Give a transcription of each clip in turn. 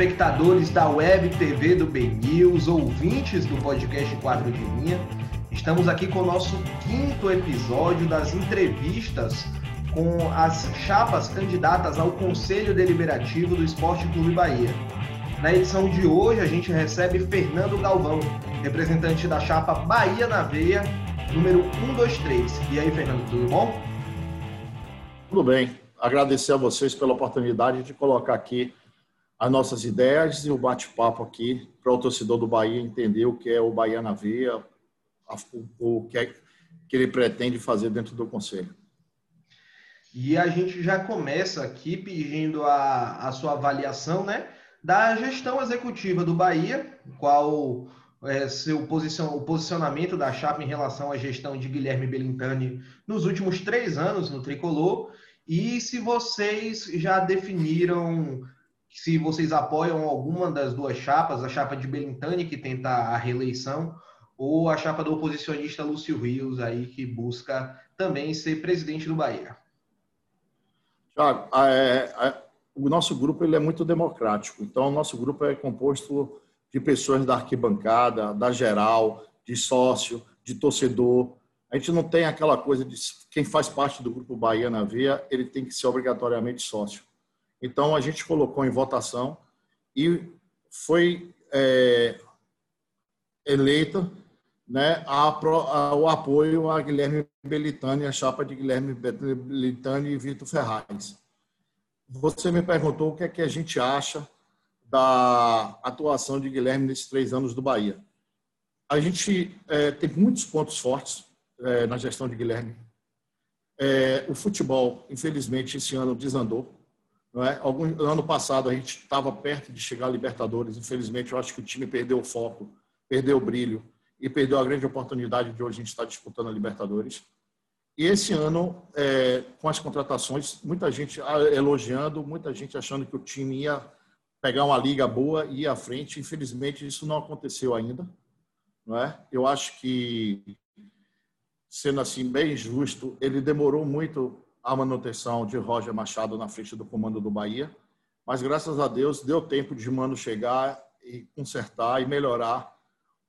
espectadores da Web TV do Ben News, ouvintes do podcast Quadro de Linha. Estamos aqui com o nosso quinto episódio das entrevistas com as chapas candidatas ao Conselho Deliberativo do Esporte Clube Bahia. Na edição de hoje, a gente recebe Fernando Galvão, representante da chapa Bahia na Veia, número 123. E aí, Fernando, tudo bom? Tudo bem. Agradecer a vocês pela oportunidade de colocar aqui as nossas ideias e o bate-papo aqui para o torcedor do Bahia entender o que é o Bahia na Veia, o que, é, que ele pretende fazer dentro do Conselho. E a gente já começa aqui pedindo a, a sua avaliação né, da gestão executiva do Bahia, qual é seu posicion, o posicionamento da chapa em relação à gestão de Guilherme Belintani nos últimos três anos no Tricolor, e se vocês já definiram se vocês apoiam alguma das duas chapas, a chapa de Belintani, que tenta a reeleição, ou a chapa do oposicionista Lúcio Rios, aí, que busca também ser presidente do Bahia. Tiago, é, o nosso grupo ele é muito democrático. Então, o nosso grupo é composto de pessoas da arquibancada, da geral, de sócio, de torcedor. A gente não tem aquela coisa de quem faz parte do grupo Bahia na Via, ele tem que ser obrigatoriamente sócio. Então, a gente colocou em votação e foi é, eleita né, a, a, o apoio a Guilherme Belitani, a chapa de Guilherme Belitani e Vitor Ferraz. Você me perguntou o que é que a gente acha da atuação de Guilherme nesses três anos do Bahia. A gente é, tem muitos pontos fortes é, na gestão de Guilherme. É, o futebol, infelizmente, esse ano desandou. Não é? Algum, ano passado a gente estava perto de chegar à Libertadores. Infelizmente, eu acho que o time perdeu o foco, perdeu o brilho e perdeu a grande oportunidade de hoje a gente estar disputando a Libertadores. E esse ano, é, com as contratações, muita gente elogiando, muita gente achando que o time ia pegar uma liga boa e ir à frente. Infelizmente, isso não aconteceu ainda. Não é? Eu acho que, sendo assim bem justo, ele demorou muito a manutenção de Roger Machado na frente do comando do Bahia, mas graças a Deus deu tempo de Mano chegar e consertar e melhorar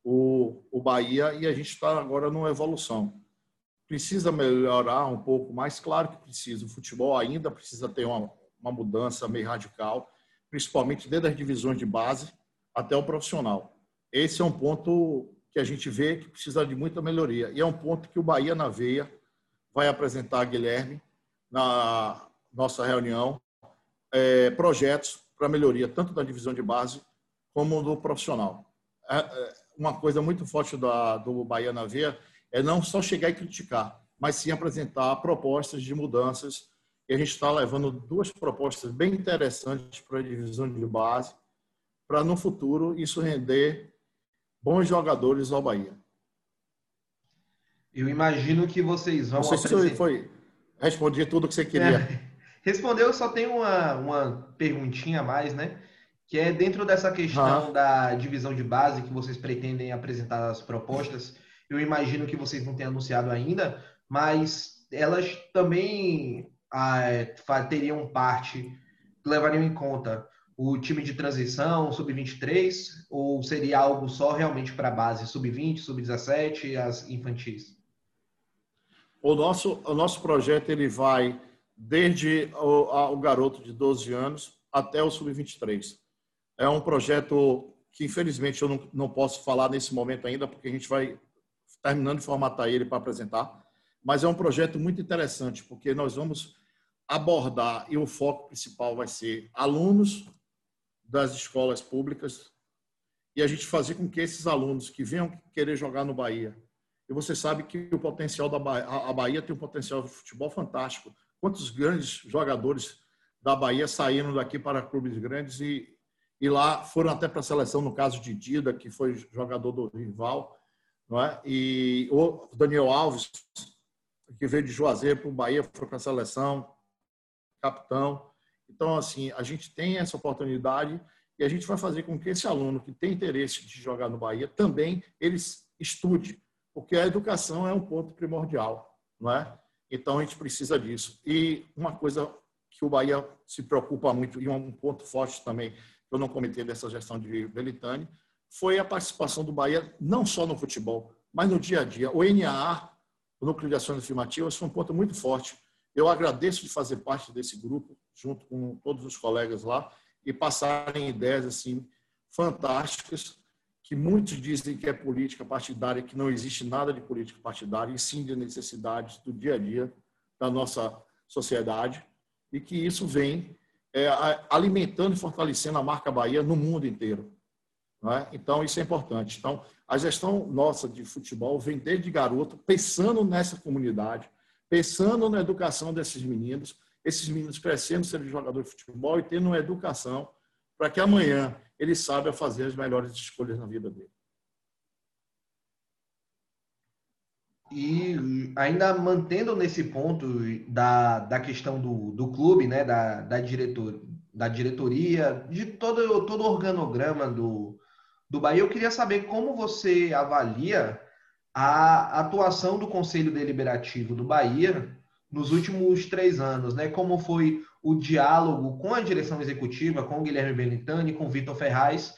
o, o Bahia e a gente está agora numa evolução. Precisa melhorar um pouco mais, claro que precisa. O futebol ainda precisa ter uma, uma mudança meio radical, principalmente desde as divisões de base até o profissional. Esse é um ponto que a gente vê que precisa de muita melhoria. E é um ponto que o Bahia na Veia vai apresentar a Guilherme na nossa reunião é, projetos para melhoria tanto da divisão de base como do profissional. É, é, uma coisa muito forte da, do Bahia na Veia é não só chegar e criticar, mas sim apresentar propostas de mudanças. E a gente está levando duas propostas bem interessantes para a divisão de base, para no futuro isso render bons jogadores ao Bahia. Eu imagino que vocês vão. Não sei apresentar... se foi, respondi tudo que você queria. É, respondeu, só tem uma, uma perguntinha a mais, né? que é dentro dessa questão ah. da divisão de base que vocês pretendem apresentar as propostas. Eu imagino que vocês não tenham anunciado ainda, mas elas também ah, teriam parte, levariam em conta o time de transição, sub-23, ou seria algo só realmente para a base, sub-20, sub-17 e as infantis? O nosso, o nosso projeto ele vai desde o, a, o garoto de 12 anos até o sub-23. É um projeto que, infelizmente, eu não, não posso falar nesse momento ainda, porque a gente vai terminando de formatar ele para apresentar. Mas é um projeto muito interessante, porque nós vamos abordar, e o foco principal vai ser alunos das escolas públicas, e a gente fazer com que esses alunos que venham querer jogar no Bahia, e você sabe que o potencial da Bahia, a Bahia tem um potencial de futebol fantástico. Quantos grandes jogadores da Bahia saíram daqui para clubes grandes e, e lá foram até para a seleção, no caso de Dida, que foi jogador do rival, não é? e o Daniel Alves, que veio de Juazeiro para o Bahia, foi para a seleção, capitão. Então, assim, a gente tem essa oportunidade e a gente vai fazer com que esse aluno que tem interesse de jogar no Bahia também ele estude, porque a educação é um ponto primordial, não é? Então, a gente precisa disso. E uma coisa que o Bahia se preocupa muito, e um ponto forte também, que eu não comentei dessa gestão de Belitani, foi a participação do Bahia, não só no futebol, mas no dia a dia. O NAA, o Núcleo de Ações Afirmativas, foi um ponto muito forte. Eu agradeço de fazer parte desse grupo, junto com todos os colegas lá, e passarem ideias assim fantásticas, que muitos dizem que é política partidária, que não existe nada de política partidária, e sim de necessidades do dia a dia da nossa sociedade, e que isso vem é, alimentando e fortalecendo a marca Bahia no mundo inteiro. É? Então, isso é importante. Então, a gestão nossa de futebol vem desde garoto, pensando nessa comunidade, pensando na educação desses meninos, esses meninos crescendo, sendo jogador de futebol e tendo uma educação para que amanhã ele saiba fazer as melhores escolhas na vida dele. E ainda mantendo nesse ponto da, da questão do, do clube, né, da, da, diretor, da diretoria, de todo, todo o organograma do, do Bahia, eu queria saber como você avalia a atuação do Conselho Deliberativo do Bahia nos últimos três anos, né? Como foi o diálogo com a direção executiva, com o Guilherme Belintani, com o Vitor Ferraz,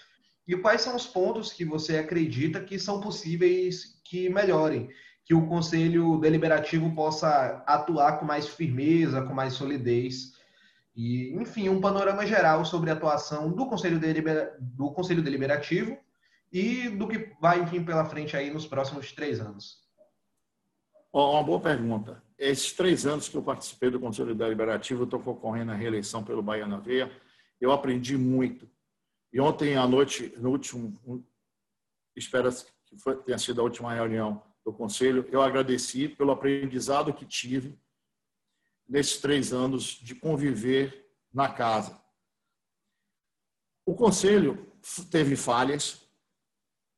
e quais são os pontos que você acredita que são possíveis que melhorem? que o Conselho Deliberativo possa atuar com mais firmeza, com mais solidez. E, enfim, um panorama geral sobre a atuação do Conselho, Deliber... do Conselho Deliberativo e do que vai vir pela frente aí nos próximos três anos. Uma boa pergunta. Esses três anos que eu participei do Conselho Deliberativo, estou concorrendo à reeleição pelo Bahia na Veia, eu aprendi muito. E ontem à noite, no último, espero que foi, tenha sido a última reunião do Conselho, eu agradeci pelo aprendizado que tive nesses três anos de conviver na casa. O Conselho teve falhas,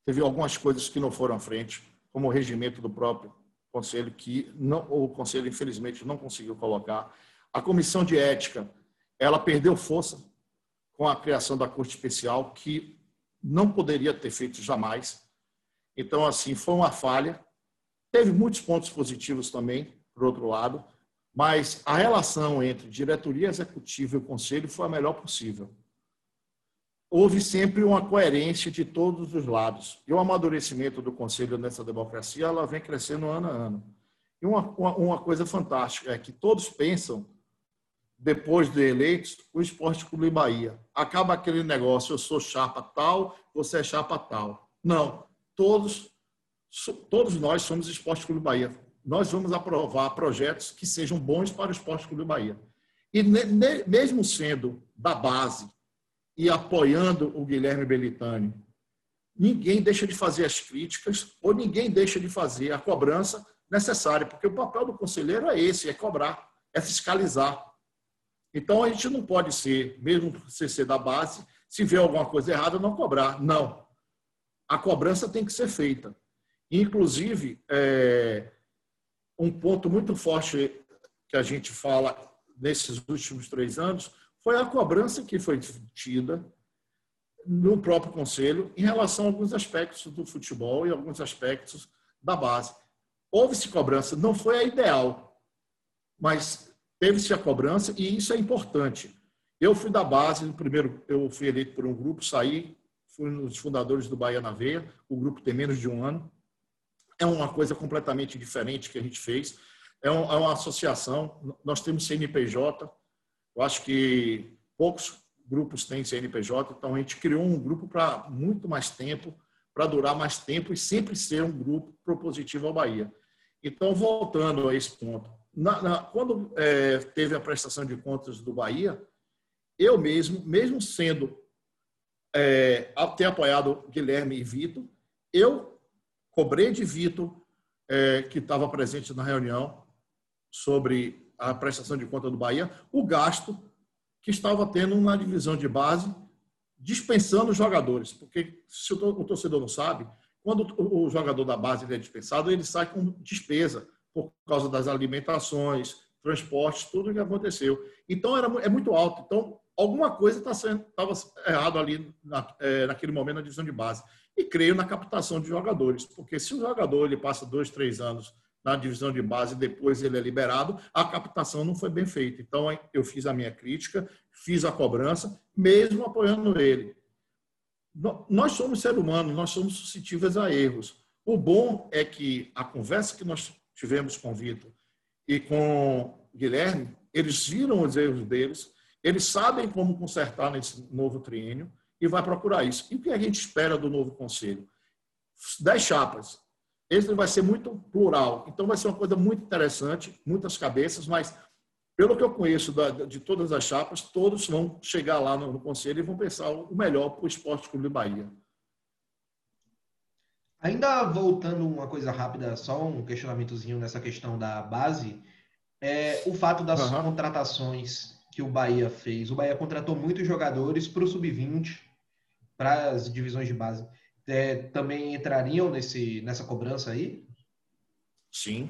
teve algumas coisas que não foram à frente, como o regimento do próprio Conselho, que não, o Conselho, infelizmente, não conseguiu colocar. A Comissão de Ética, ela perdeu força com a criação da Corte Especial, que não poderia ter feito jamais. Então, assim, foi uma falha. Teve muitos pontos positivos também, por outro lado, mas a relação entre diretoria executiva e o conselho foi a melhor possível. Houve sempre uma coerência de todos os lados. E o amadurecimento do conselho nessa democracia, ela vem crescendo ano a ano. E uma, uma, coisa fantástica é que todos pensam, depois de eleitos, o Esporte Clube Bahia. Acaba aquele negócio, eu sou chapa tal, você é chapa tal. Não, todos todos nós somos Esporte Clube Bahia. Nós vamos aprovar projetos que sejam bons para o Esporte Clube Bahia. E mesmo sendo da base e apoiando o Guilherme Belitani, ninguém deixa de fazer as críticas ou ninguém deixa de fazer a cobrança necessária, porque o papel do conselheiro é esse, é cobrar, é fiscalizar. Então a gente não pode ser, mesmo se ser da base, se vê alguma coisa errada, não cobrar. Não. A cobrança tem que ser feita. Inclusive, é, um ponto muito forte que a gente fala nesses últimos três anos foi a cobrança que foi tida no próprio Conselho em relação a alguns aspectos do futebol e alguns aspectos da base. Houve-se cobrança, não foi a ideal, mas teve-se a cobrança e isso é importante. Eu fui da base, no primeiro eu fui eleito por um grupo, saí, fui um dos fundadores do Bahia na Veia, o grupo tem menos de um ano, é uma coisa completamente diferente que a gente fez. É, é uma associação, nós temos CNPJ, eu acho que poucos grupos têm CNPJ, então a gente criou um grupo para muito mais tempo, para durar mais tempo e sempre ser um grupo propositivo ao Bahia. Então, voltando a esse ponto, na, na, quando é, teve a prestação de contas do Bahia, eu mesmo, mesmo sendo é, apoiado Guilherme e Vitor, eu cobrei de Vitor, é, que estava presente na reunião sobre a prestação de conta do Bahia, o gasto que estava tendo na divisão de base, dispensando os jogadores. Porque, se o torcedor não sabe, quando o jogador da base é dispensado, ele sai com despesa por causa das alimentações, transportes, tudo que aconteceu. Então, era, é muito alto. Então, alguma coisa estava tá errado ali na, é, naquele momento na divisão de base e creio na captação de jogadores, porque se o jogador ele passa dois, três anos na divisão de base depois ele é liberado, a captação não foi bem feita. Então, eu fiz a minha crítica, fiz a cobrança, mesmo apoiando ele. Nós somos seres humanos, nós somos suscetíveis a erros. O bom é que a conversa que nós tivemos com o Vitor e com o Guilherme, eles viram os erros deles, eles sabem como consertar nesse novo triênio e vai procurar isso. E o que a gente espera do novo conselho? Dez chapas. Esse vai ser muito plural. Então vai ser uma coisa muito interessante, muitas cabeças, mas pelo que eu conheço de todas as chapas, todos vão chegar lá no, conselho e vão pensar o melhor para o Esporte Clube Bahia. Ainda voltando uma coisa rápida, só um questionamentozinho nessa questão da base, é o fato das uhum. contratações que o Bahia fez. O Bahia contratou muitos jogadores para o sub-20, para as divisões de base. É, também entrariam nesse, nessa cobrança aí? Sim.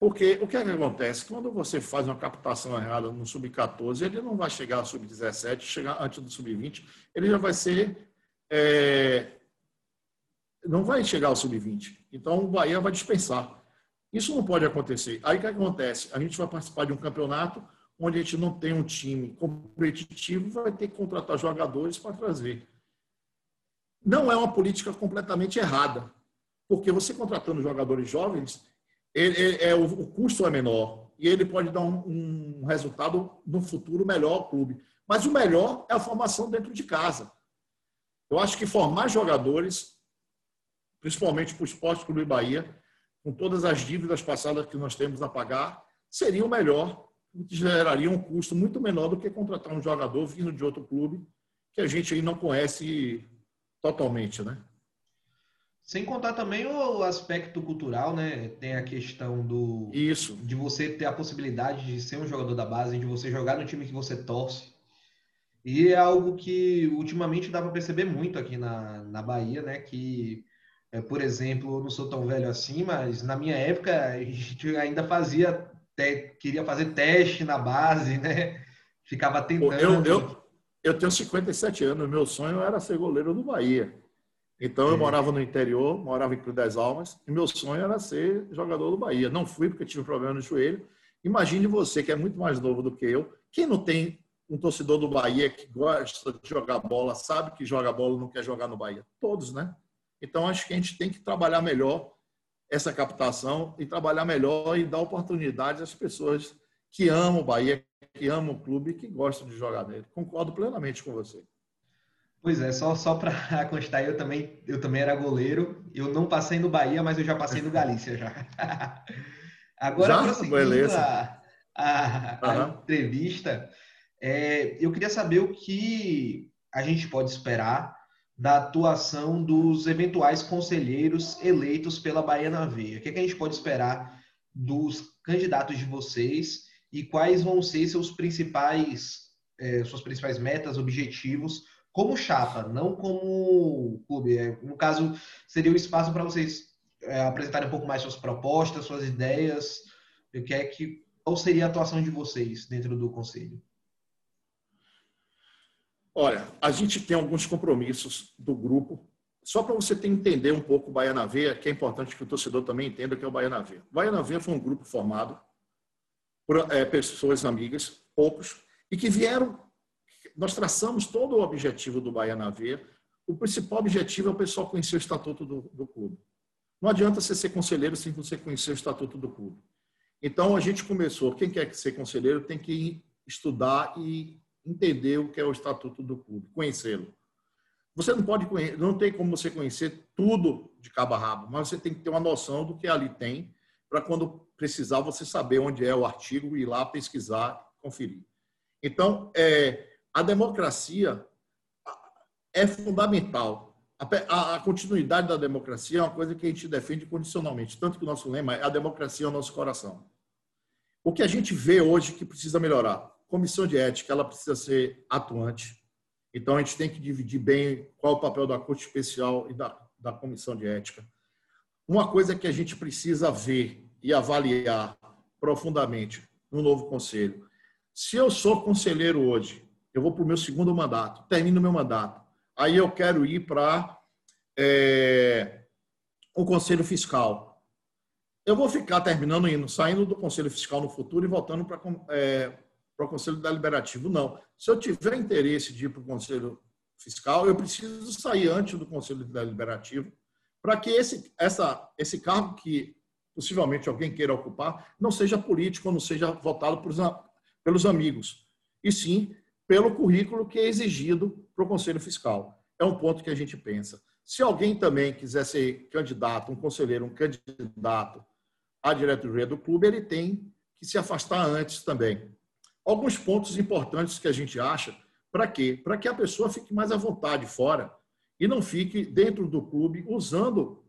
Porque o que, é que acontece? Quando você faz uma captação errada no sub-14, ele não vai chegar ao sub-17, chegar antes do sub-20, ele já vai ser. É, não vai chegar ao sub-20. Então o Bahia vai dispensar. Isso não pode acontecer. Aí o que acontece? A gente vai participar de um campeonato onde a gente não tem um time competitivo, vai ter que contratar jogadores para trazer. Não é uma política completamente errada, porque você contratando jogadores jovens, ele, é, o, o, custo é menor e ele pode dar um, um resultado no futuro melhor ao clube. Mas o melhor é a formação dentro de casa. Eu acho que formar jogadores, principalmente para o Esporte Clube Bahia, com todas as dívidas passadas que nós temos a pagar, seria o melhor geraria um custo muito menor do que contratar um jogador vindo de outro clube que a gente aí não conhece totalmente, né? Sem contar também o aspecto cultural, né? Tem a questão do isso de você ter a possibilidade de ser um jogador da base, de você jogar no time que você torce. E é algo que ultimamente dá para perceber muito aqui na, na Bahia, né? Que, é, por exemplo, eu não sou tão velho assim, mas na minha época a gente ainda fazia te, queria fazer teste na base, né? Ficava tentando. Eu, eu, eu tenho 57 anos, meu sonho era ser goleiro do Bahia. Então eu é. morava no interior, morava em Cruz das Almas, e meu sonho era ser jogador do Bahia. Não fui porque tive um problema no joelho. Imagine você, que é muito mais novo do que eu, quem não tem um torcedor do Bahia que gosta de jogar bola, sabe que joga bola e não quer jogar no Bahia? Todos, né? Então acho que a gente tem que trabalhar melhor essa captação e trabalhar melhor e dar oportunidade às pessoas que amam o Bahia, que amam o clube e que gostam de jogar nele. Concordo plenamente com você. Pois é, só, só para constar, eu também, eu também era goleiro. Eu não passei no Bahia, mas eu já passei no Galícia já. Agora, já? prosseguindo a, a, a uhum. entrevista, é, eu queria saber o que a gente pode esperar da atuação dos eventuais conselheiros eleitos pela Bahia na Veia. O que, é que a gente pode esperar dos candidatos de vocês e quais vão ser seus principais, é, suas principais metas, objetivos como chapa, não como clube. É, no caso, seria o espaço para vocês é, apresentarem um pouco mais suas propostas, suas ideias, o que é que qual seria a atuação de vocês dentro do conselho? Olha, a gente tem alguns compromissos do grupo, só para você entender um pouco o Baiana Veia, que é importante que o torcedor também entenda que é o Baiana Veia. O Baiana Veia foi um grupo formado por é, pessoas amigas, poucos, e que vieram. Nós traçamos todo o objetivo do Baiana Veia. O principal objetivo é o pessoal conhecer o estatuto do, do clube. Não adianta você ser conselheiro sem você conhecer o estatuto do clube. Então a gente começou. Quem quer ser conselheiro tem que estudar e entender o que é o estatuto do clube, conhecê-lo. Você não pode conhecer, não tem como você conhecer tudo de cabo a rabo, mas você tem que ter uma noção do que ali tem, para quando precisar você saber onde é o artigo e ir lá pesquisar, conferir. Então, é, a democracia é fundamental. A, a, continuidade da democracia é uma coisa que a gente defende condicionalmente, tanto que o nosso lema é a democracia é o nosso coração. O que a gente vê hoje que precisa melhorar? comissão de ética ela precisa ser atuante. Então, a gente tem que dividir bem qual é o papel da Corte Especial e da, da comissão de ética. Uma coisa que a gente precisa ver e avaliar profundamente no novo conselho. Se eu sou conselheiro hoje, eu vou para o meu segundo mandato, termino meu mandato, aí eu quero ir para é, o conselho fiscal. Eu vou ficar terminando indo, saindo do conselho fiscal no futuro e voltando para é, para o Conselho Deliberativo. Não. Se eu tiver interesse de ir para o Conselho Fiscal, eu preciso sair antes do Conselho Deliberativo para que esse, essa, esse cargo que possivelmente alguém queira ocupar não seja político, não seja votado por, pelos amigos, e sim pelo currículo que é exigido para o Conselho Fiscal. É um ponto que a gente pensa. Se alguém também quiser ser candidato, um conselheiro, um candidato à diretoria do clube, ele tem que se afastar antes também. Alguns pontos importantes que a gente acha, para quê? Para que a pessoa fique mais à vontade fora e não fique dentro do clube usando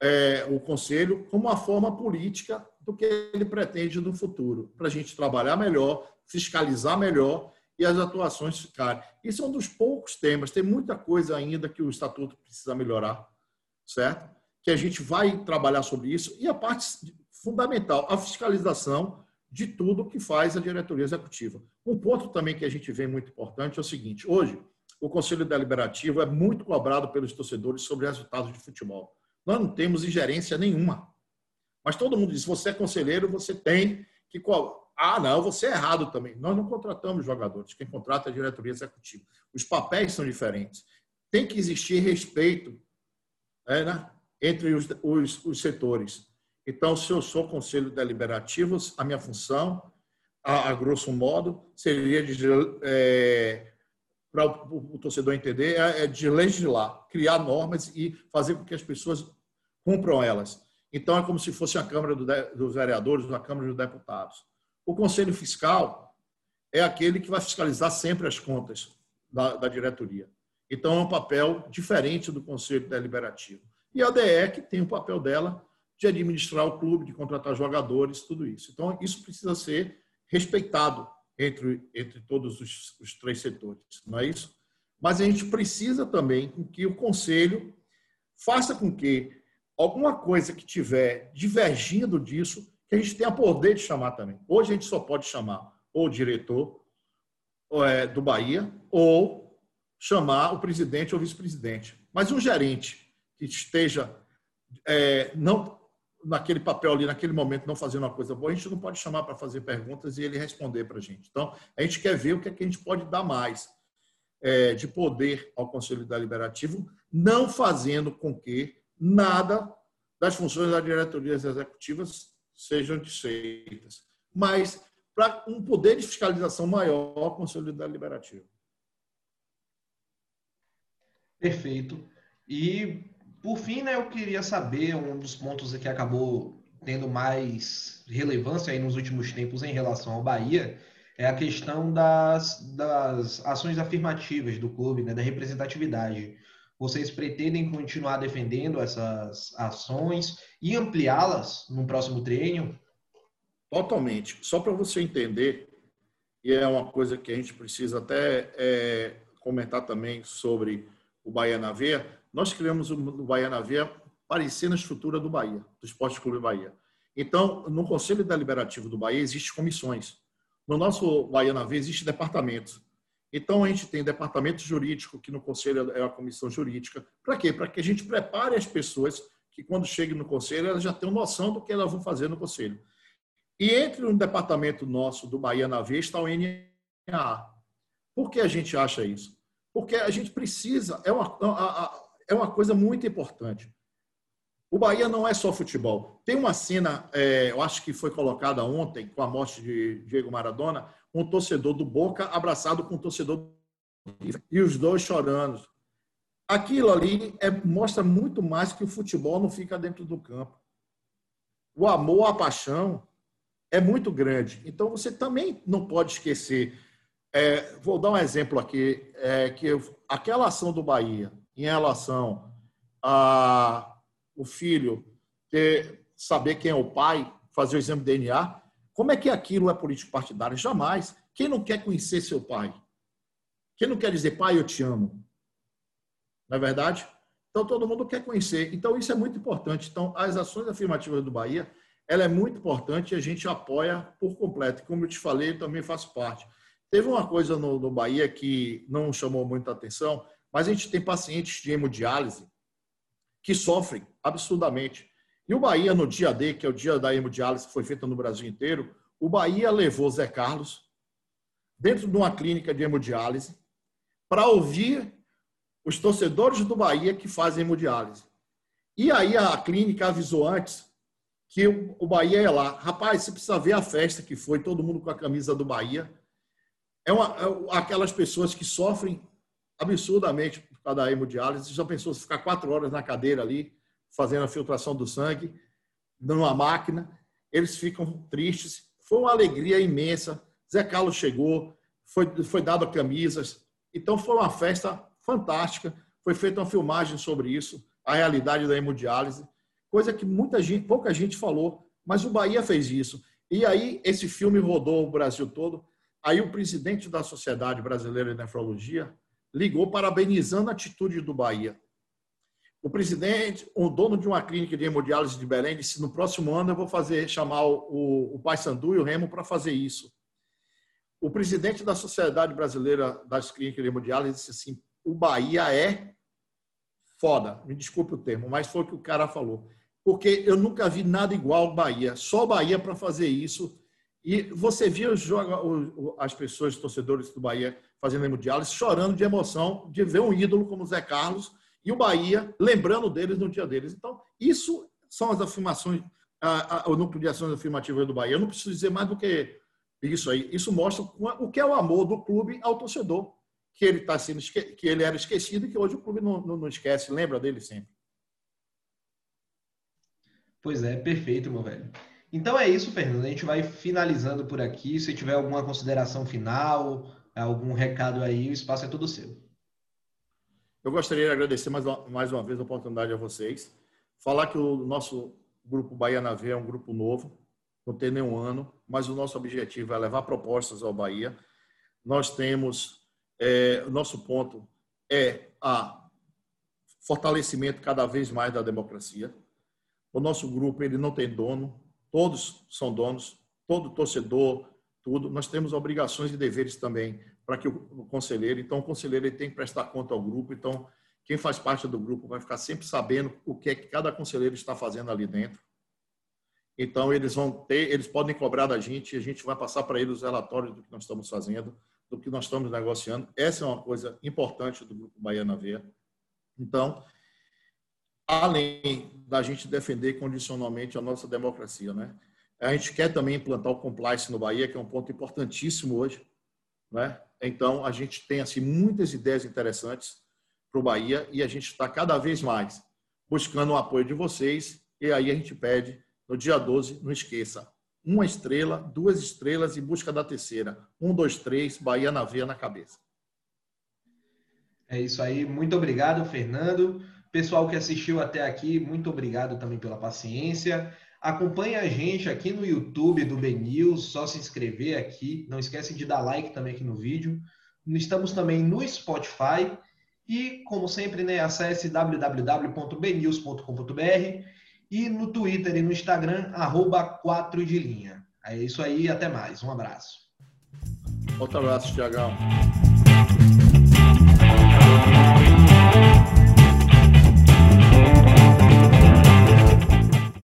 é, o conselho como uma forma política do que ele pretende no futuro, para a gente trabalhar melhor, fiscalizar melhor e as atuações ficarem. Isso é um dos poucos temas, tem muita coisa ainda que o estatuto precisa melhorar, certo? Que a gente vai trabalhar sobre isso. E a parte fundamental, a fiscalização de tudo que faz a diretoria executiva. Um ponto também que a gente vê muito importante é o seguinte: hoje, o Conselho Deliberativo é muito cobrado pelos torcedores sobre resultados de futebol. Nós não temos ingerência nenhuma. Mas todo mundo diz: você é conselheiro, você tem que ah, não, você é errado também. Nós não contratamos jogadores, quem contrata é a diretoria executiva. Os papéis são diferentes. Tem que existir respeito é, né, entre os, os, os, setores. Então, se eu sou conselho deliberativo, a minha função, a, a grosso modo, seria de, é, para o, o, torcedor entender, é, é de legislar, criar normas e fazer com que as pessoas cumpram elas. Então, é como se fosse a Câmara do, dos Vereadores, a Câmara dos Deputados. O Conselho Fiscal é aquele que vai fiscalizar sempre as contas da, da diretoria. Então, é um papel diferente do Conselho Deliberativo. E a DE, que tem o papel dela de administrar o clube, de contratar jogadores, tudo isso. Então, isso precisa ser respeitado entre, entre todos os, os três setores, não é isso? Mas a gente precisa também que o Conselho faça com que alguma coisa que tiver divergindo disso que a gente tenha poder de chamar também. Hoje a gente só pode chamar ou o diretor é, do Bahia ou chamar o presidente ou vice-presidente. Mas um gerente que esteja é, não naquele papel ali, naquele momento, não fazendo uma coisa boa, a gente não pode chamar para fazer perguntas e ele responder para a gente. Então, a gente quer ver o que, é que a gente pode dar mais é, de poder ao Conselho Deliberativo, não fazendo com que nada das funções das diretorias executivas sejam desfeitas. Mas para um poder de fiscalização maior com o Conselho Deliberativo. Perfeito. E, por fim, né, eu queria saber um dos pontos que acabou tendo mais relevância aí nos últimos tempos em relação ao Bahia é a questão das, das ações afirmativas do clube, né, da representatividade. Vocês pretendem continuar defendendo essas ações e ampliá-las no próximo treino? Totalmente. Só para você entender, e é uma coisa que a gente precisa até é, comentar também sobre o Bahia na Veia, nós criamos o Bahia na Veia parecendo a estrutura do Bahia, do Esporte Clube Bahia. Então, no Conselho Deliberativo do Bahia existem comissões. No nosso Bahia na Veia existem departamentos. Então, a gente tem departamento jurídico, que no conselho é a comissão jurídica. Para quê? Para que a gente prepare as pessoas que, quando cheguem no conselho, elas já tenham noção do que elas vão fazer no conselho. E entre o departamento nosso do Bahia na Veia está o NA. Por que a gente acha isso? Porque a gente precisa, é uma, é uma coisa muito importante. O Bahia não é só futebol. Tem uma cena, é, eu acho que foi colocada ontem, com a morte de Diego Maradona, um torcedor do Boca abraçado com um torcedor do e os dois chorando. Aquilo ali é, mostra muito mais que o futebol não fica dentro do campo. O amor, a paixão é muito grande. Então você também não pode esquecer. É, vou dar um exemplo aqui, é, que eu, aquela ação do Bahia em relação a o filho ter, saber quem é o pai, fazer o exame de DNA, como é que aquilo é político partidário? Jamais. Quem não quer conhecer seu pai? Quem não quer dizer, pai, eu te amo? Não é verdade? Então, todo mundo quer conhecer. Então, isso é muito importante. Então, as ações afirmativas do Bahia, ela é muito importante e a gente apoia por completo. Como eu te falei, eu também faço parte. Teve uma coisa no, no Bahia que não chamou muita atenção, mas a gente tem pacientes de hemodiálise que sofrem absurdamente. E o Bahia, no dia D, que é o dia da hemodiálise que foi feita no Brasil inteiro, o Bahia levou Zé Carlos dentro de uma clínica de hemodiálise para ouvir os torcedores do Bahia que fazem hemodiálise. E aí a clínica avisou antes que o Bahia ia lá. Rapaz, você precisa ver a festa que foi, todo mundo com a camisa do Bahia. É, uma, é aquelas pessoas que sofrem absurdamente por causa da hemodiálise. Já pensou se ficar quatro horas na cadeira ali, fazendo a filtração do sangue, numa máquina, eles ficam tristes. Foi uma alegria imensa. Zé Carlos chegou, foi, foi dado camisas. Então foi uma festa fantástica. Foi feita uma filmagem sobre isso, a realidade da hemodiálise, coisa que muita gente, pouca gente falou, mas o Bahia fez isso. E aí esse filme rodou o Brasil todo. Aí o presidente da Sociedade Brasileira de Nefrologia ligou parabenizando a atitude do Bahia. O presidente, o dono de uma clínica de hemodiálise de Belém, disse: no próximo ano eu vou fazer chamar o, o Paysandu e o Remo para fazer isso. O presidente da Sociedade Brasileira das Clínicas de Hemodiálise disse assim: o Bahia é foda, me desculpe o termo, mas foi o que o cara falou. Porque eu nunca vi nada igual ao Bahia, só o Bahia para fazer isso. E você via as pessoas, os torcedores do Bahia fazendo hemodiálise, chorando de emoção de ver um ídolo como Zé Carlos e o Bahia lembrando deles no dia deles. Então, isso são as afirmações, a, a, o núcleo de ações afirmativas do Bahia. Eu não preciso dizer mais do que isso aí. Isso mostra o que é o amor do clube ao torcedor, que ele está sendo que ele era esquecido e que hoje o clube não, não, não esquece, lembra dele sempre. Pois é, perfeito, meu velho. Então é isso, Fernando. A gente vai finalizando por aqui. Se tiver alguma consideração final, algum recado aí, o espaço é todo seu. Eu gostaria de agradecer mais uma, mais uma vez a oportunidade a vocês. Falar que o nosso grupo Bahia na V é um grupo novo, não tem nenhum ano, mas o nosso objetivo é levar propostas ao Bahia. Nós temos, é, o nosso ponto é a fortalecimento cada vez mais da democracia. O nosso grupo ele não tem dono, todos são donos, todo torcedor, tudo. Nós temos obrigações e deveres também para que o conselheiro, então o conselheiro ele tem que prestar conta ao grupo, então quem faz parte do grupo vai ficar sempre sabendo o que é que cada conselheiro está fazendo ali dentro. Então eles vão ter, eles podem cobrar da gente, a gente vai passar para eles os relatórios do que nós estamos fazendo, do que nós estamos negociando. Essa é uma coisa importante do grupo Baiana Veia. Então, além da gente defender condicionalmente a nossa democracia, né? A gente quer também implantar o compliance no Bahia, que é um ponto importantíssimo hoje, né? Então, a gente tem assim muitas ideias interessantes para o Bahia e a gente está cada vez mais buscando o apoio de vocês. E aí a gente pede, no dia 12, não esqueça, uma estrela, duas estrelas e busca da terceira. Um, dois, três, Bahia na veia na cabeça. É isso aí. Muito obrigado, Fernando. Pessoal que assistiu até aqui, muito obrigado também pela paciência. Acompanhe a gente aqui no YouTube do BNews, só se inscrever aqui. Não esquece de dar like também aqui no vídeo. Estamos também no Spotify. E, como sempre, né, acesse www.bnews.com.br e no Twitter e no Instagram, arroba 4 de linha. É isso aí, até mais. Um abraço. Outro abraço, Tiagão.